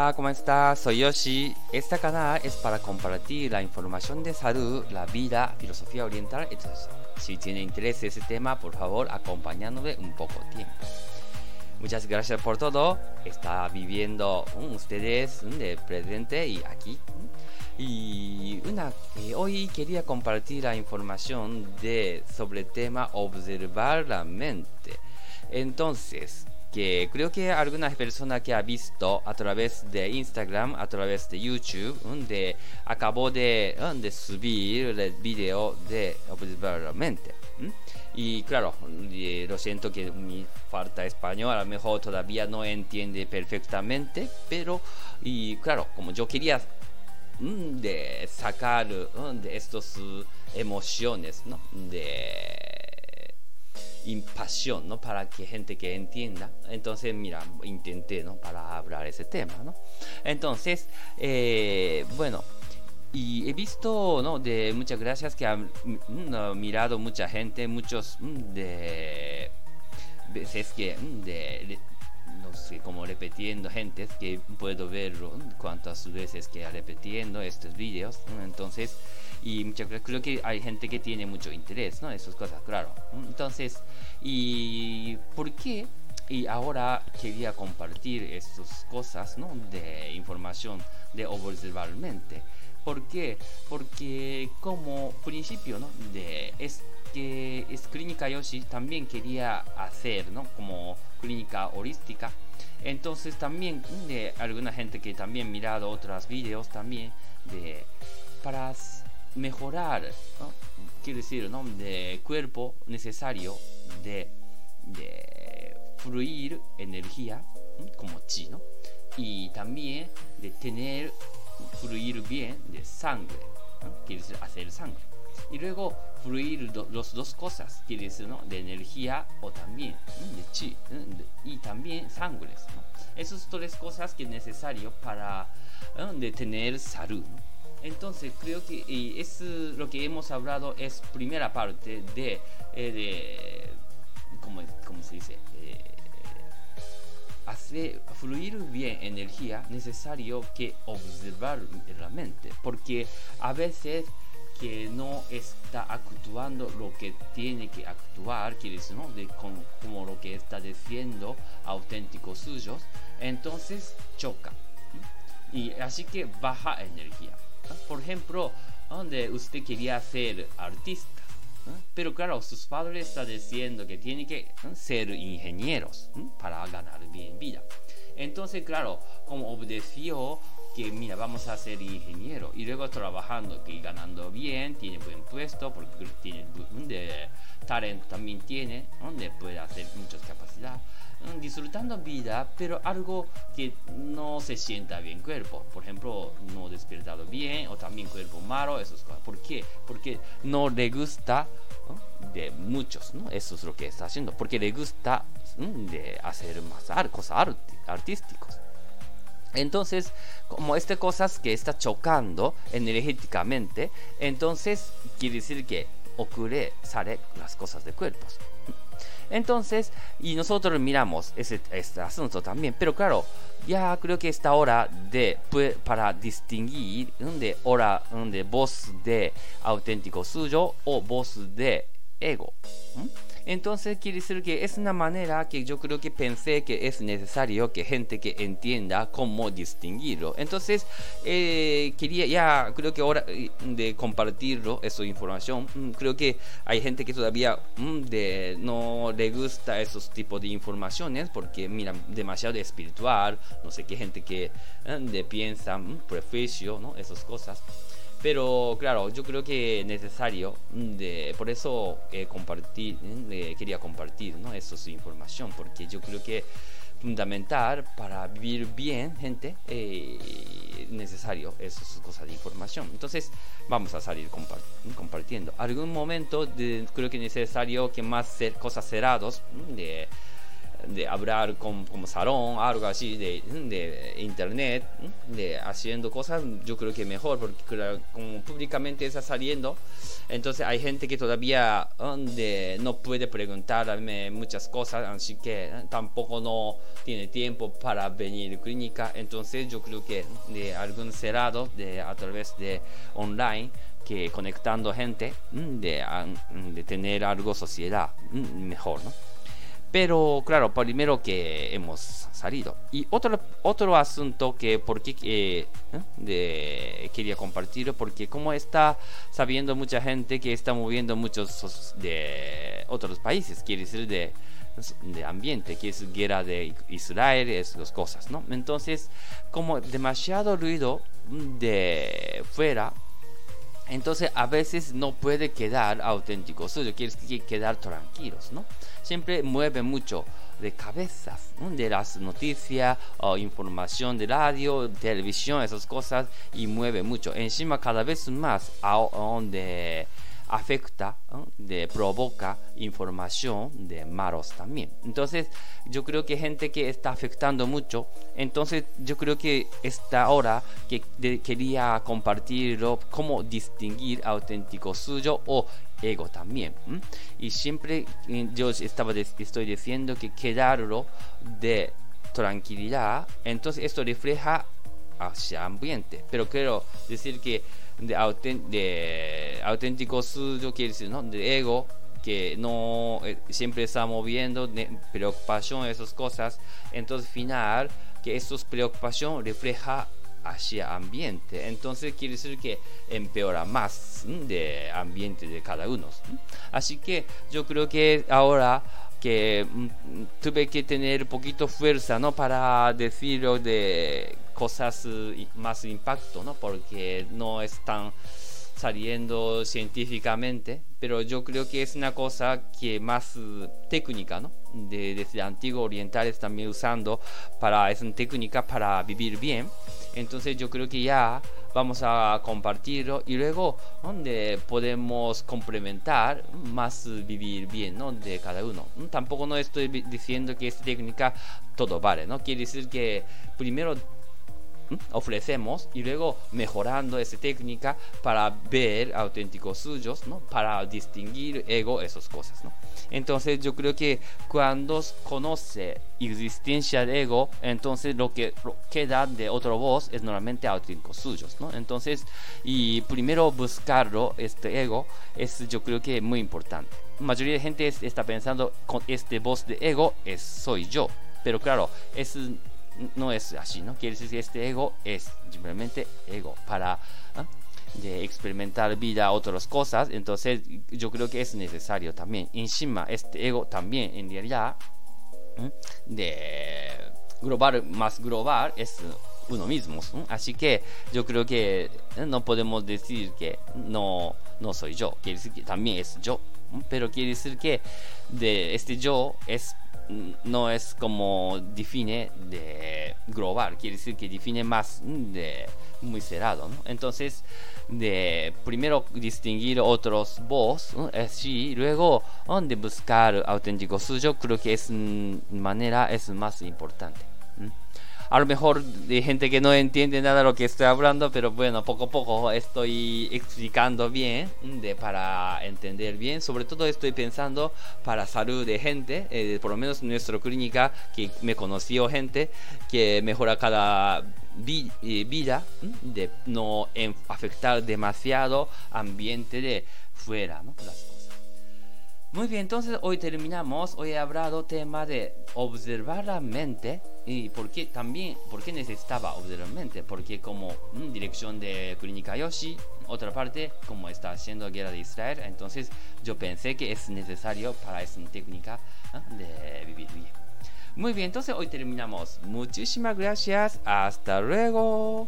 Hola, ¿cómo estás? Soy Yoshi. Este canal es para compartir la información de salud, la vida, filosofía oriental eso. Si tiene interés ese tema, por favor, acompañándome un poco tiempo. Muchas gracias por todo. Está viviendo um, ustedes um, de presente y aquí. Y una, eh, hoy quería compartir la información de, sobre el tema observar la mente. Entonces, que creo que algunas personas que ha visto a través de Instagram, a través de YouTube, donde acabó de, de subir el video de observar la mente. Y claro, lo siento que mi falta español, a lo mejor todavía no entiende perfectamente, pero y claro, como yo quería de sacar de estas emociones, ¿no? De impasión, ¿no? Para que gente que entienda. Entonces, mira, intenté, ¿no? Para hablar ese tema, ¿no? Entonces, eh, bueno, y he visto, ¿no? De muchas gracias que han mm, mirado mucha gente, muchos mm, de veces que mm, de, no como repitiendo gente que puedo ver cuántas veces que repitiendo estos vídeos. Entonces, y muchas creo que hay gente que tiene mucho interés, ¿no? Esas cosas, claro. Entonces, ¿y por qué? Y ahora quería compartir estas cosas, ¿no? De información de observarmente. ¿Por qué? Porque como principio, ¿no? De, es que es clínica Yoshi también quería hacer, ¿no? Como clínica holística. Entonces también de alguna gente que también mirado otros vídeos también de para mejorar, ¿no? quiere decir, ¿no? de cuerpo necesario de, de fluir energía como chi, ¿no? y también de tener fluir bien de sangre, quiere decir hacer sangre. Y luego fluir las dos cosas, quiere decir ¿no? de energía o también de chi y también sangre. ¿no? Esas tres cosas que es necesario para de tener salud. Entonces creo que es lo que hemos hablado es primera parte de, eh, de ¿cómo, se dice? Eh, hacer fluir bien energía necesario que observar la mente porque a veces que no está actuando lo que tiene que actuar, quiere decir, ¿no? De como, lo que está diciendo auténticos suyos, entonces choca. Y así que baja energía. Por ejemplo, donde usted quería ser artista, pero claro, sus padres están diciendo que tiene que ser ingenieros para ganar bien vida. Entonces, claro, como obedeció que mira, vamos a ser ingeniero y luego trabajando, que ganando bien, tiene buen puesto, porque tiene de talento también tiene, donde puede hacer muchas capacidades disfrutando vida, pero algo que no se sienta bien cuerpo. Por ejemplo, no despertado bien o también cuerpo malo, esas cosas. ¿Por qué? Porque no le gusta de muchos, ¿no? Eso es lo que está haciendo. Porque le gusta de hacer más cosas artísticas. Entonces, como estas cosas que está chocando energéticamente, entonces quiere decir que ocurre, sale las cosas de cuerpos. Entonces, y nosotros miramos ese, este asunto también. Pero claro, ya creo que esta hora de para distinguir de hora de voz de auténtico suyo o voz de ego. Entonces quiere decir que es una manera que yo creo que pensé que es necesario que gente que entienda cómo distinguirlo. Entonces eh, quería ya creo que ahora eh, de compartirlo esa información. Mm, creo que hay gente que todavía mm, de, no le gusta esos tipos de informaciones porque mira demasiado espiritual, no sé qué gente que eh, de piensa mm, prejuicio, no esas cosas. Pero claro, yo creo que es necesario, mm, de, por eso eh, compartir, mm, quería compartir ¿no? esa información, porque yo creo que fundamental para vivir bien, gente, eh, necesario esas cosas de información. Entonces, vamos a salir compartiendo. Algún momento de, creo que es necesario que más cosas cerrados, de de hablar con, como salón, algo así de, de internet, de haciendo cosas, yo creo que mejor, porque como públicamente está saliendo, entonces hay gente que todavía de, no puede preguntarme muchas cosas, así que ¿eh? tampoco no tiene tiempo para venir a clínica, entonces yo creo que de algún cerrado de, a través de online, que conectando gente, de, de tener algo sociedad mejor, ¿no? Pero claro, primero que hemos salido. Y otro, otro asunto que porque eh, de, quería compartir, porque como está sabiendo mucha gente que está moviendo muchos de otros países, quiere decir de, de ambiente, que es guerra de Israel, esas cosas, ¿no? Entonces, como demasiado ruido de fuera, entonces a veces no puede quedar auténtico, solo quiere quedar tranquilos, ¿no? Siempre mueve mucho de cabezas, de las noticias o información de radio, televisión, esas cosas, y mueve mucho. Encima cada vez más a donde afecta, de, provoca información de malos también. Entonces, yo creo que gente que está afectando mucho, entonces yo creo que esta hora que quería compartirlo, cómo distinguir auténtico suyo o ego también. Y siempre eh, yo estaba estoy diciendo que quedarlo de tranquilidad, entonces esto refleja hacia ambiente. Pero quiero decir que de, auténtico suyo quiere decir, ¿no? De ego, que no eh, siempre está moviendo, preocupación, esas cosas. Entonces, final, que esas preocupación refleja hacia ambiente. Entonces quiere decir que empeora más de ambiente de cada uno. Así que yo creo que ahora que mm, tuve que tener poquito fuerza no para decirlo de cosas eh, más impacto no porque no están saliendo científicamente pero yo creo que es una cosa que más eh, técnica no de, desde antiguos orientales también usando para es una técnica para vivir bien entonces yo creo que ya vamos a compartirlo y luego donde podemos complementar más vivir bien ¿no? de cada uno. Tampoco no estoy diciendo que esta técnica todo vale, ¿no? Quiere decir que primero ofrecemos y luego mejorando esa técnica para ver auténticos suyos, ¿no? Para distinguir ego, esas cosas, ¿no? Entonces yo creo que cuando conoce existencia de ego, entonces lo que queda de otro voz es normalmente auténticos suyos, ¿no? Entonces, y primero buscarlo, este ego, es yo creo que muy importante. La mayoría de gente está pensando con este voz de ego es soy yo, pero claro, es no es así, ¿no? Quiere decir que este ego es simplemente ego para ¿ah? de experimentar vida, otras cosas. Entonces, yo creo que es necesario también. Encima, este ego también, en realidad, de global más global es uno mismo. Así que yo creo que no podemos decir que no, no soy yo. Quiere decir que también es yo. Pero quiere decir que de este yo es no es como define de global, quiere decir que define más de muy cerrado. Entonces, de primero distinguir otros voz, así, luego donde buscar auténtico suyo, creo que es manera es más importante a lo mejor de gente que no entiende nada de lo que estoy hablando, pero bueno, poco a poco estoy explicando bien de, para entender bien. Sobre todo estoy pensando para salud de gente, eh, por lo menos en nuestra clínica, que me conoció gente que mejora cada eh, vida, de no afectar demasiado ambiente de fuera, ¿no? Muy bien, entonces hoy terminamos. Hoy he hablado tema de observar la mente y por qué también, por qué necesitaba observar la mente. Porque como mm, dirección de Clínica Yoshi, otra parte, como está haciendo guerra de Israel, entonces yo pensé que es necesario para esa técnica de vivir bien. Muy bien, entonces hoy terminamos. Muchísimas gracias. Hasta luego.